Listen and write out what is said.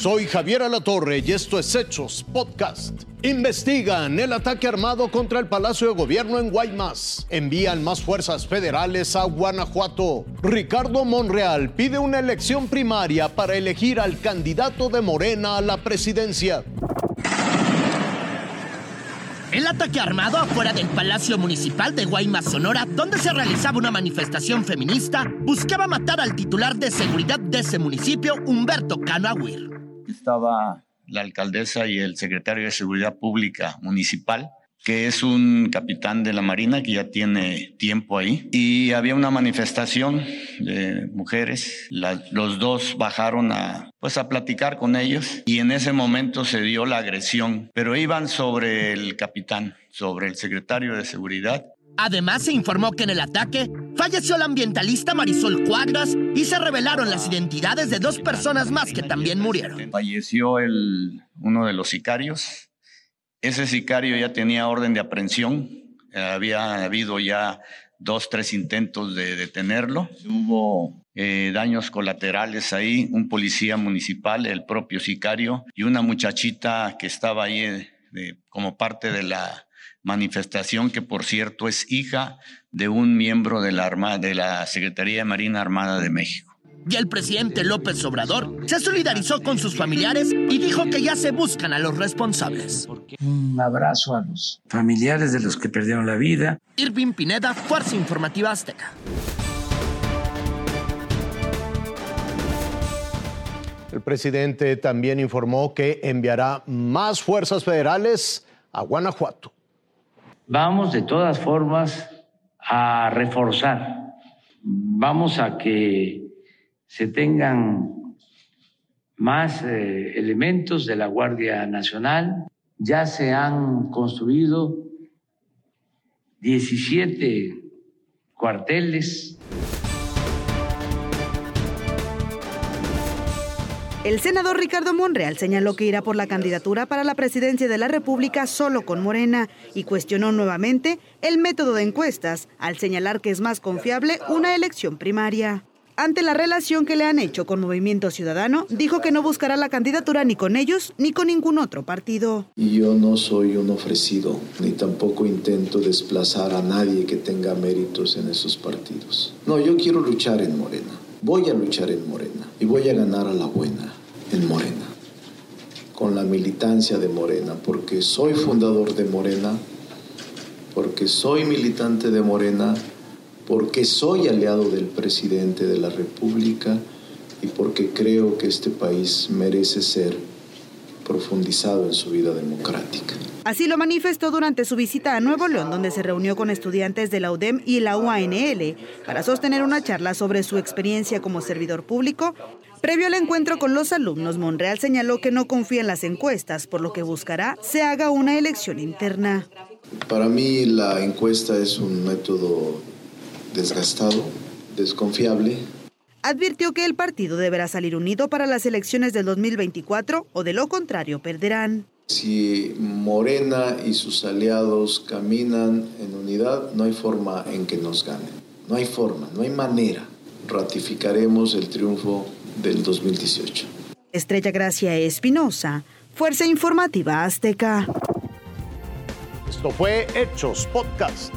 Soy Javier Alatorre y esto es Hechos Podcast. Investigan el ataque armado contra el Palacio de Gobierno en Guaymas. Envían más fuerzas federales a Guanajuato. Ricardo Monreal pide una elección primaria para elegir al candidato de Morena a la presidencia. El ataque armado afuera del Palacio Municipal de Guaymas, Sonora, donde se realizaba una manifestación feminista, buscaba matar al titular de seguridad de ese municipio, Humberto Cano Estaba la alcaldesa y el secretario de Seguridad Pública Municipal que es un capitán de la Marina que ya tiene tiempo ahí. Y había una manifestación de mujeres. los dos bajaron a, pues, a platicar con ellos y en ese momento se dio la agresión. Pero iban sobre el capitán, sobre el secretario de Seguridad. Además, se informó que en el ataque falleció la ambientalista Marisol Cuadras y se revelaron las identidades de dos personas más que también murieron. Falleció el, uno de los sicarios, ese sicario ya tenía orden de aprehensión, había habido ya dos, tres intentos de detenerlo. Hubo eh, daños colaterales ahí, un policía municipal, el propio sicario y una muchachita que estaba ahí eh, como parte de la manifestación, que por cierto es hija de un miembro de la, Armada, de la Secretaría de Marina Armada de México. Y el presidente López Obrador se solidarizó con sus familiares y dijo que ya se buscan a los responsables. Un abrazo a los familiares de los que perdieron la vida. Irving Pineda, Fuerza Informativa Azteca. El presidente también informó que enviará más fuerzas federales a Guanajuato. Vamos de todas formas a reforzar. Vamos a que se tengan más eh, elementos de la Guardia Nacional. Ya se han construido 17 cuarteles. El senador Ricardo Monreal señaló que irá por la candidatura para la presidencia de la República solo con Morena y cuestionó nuevamente el método de encuestas al señalar que es más confiable una elección primaria ante la relación que le han hecho con Movimiento Ciudadano, dijo que no buscará la candidatura ni con ellos ni con ningún otro partido. Yo no soy un ofrecido, ni tampoco intento desplazar a nadie que tenga méritos en esos partidos. No, yo quiero luchar en Morena. Voy a luchar en Morena y voy a ganar a la buena en Morena, con la militancia de Morena, porque soy fundador de Morena, porque soy militante de Morena porque soy aliado del presidente de la República y porque creo que este país merece ser profundizado en su vida democrática. Así lo manifestó durante su visita a Nuevo León, donde se reunió con estudiantes de la UDEM y la UANL para sostener una charla sobre su experiencia como servidor público. Previo al encuentro con los alumnos, Monreal señaló que no confía en las encuestas, por lo que buscará se haga una elección interna. Para mí la encuesta es un método desgastado, desconfiable. Advirtió que el partido deberá salir unido para las elecciones del 2024 o de lo contrario perderán. Si Morena y sus aliados caminan en unidad, no hay forma en que nos ganen. No hay forma, no hay manera. Ratificaremos el triunfo del 2018. Estrella Gracia Espinosa, Fuerza Informativa Azteca. Esto fue Hechos Podcast.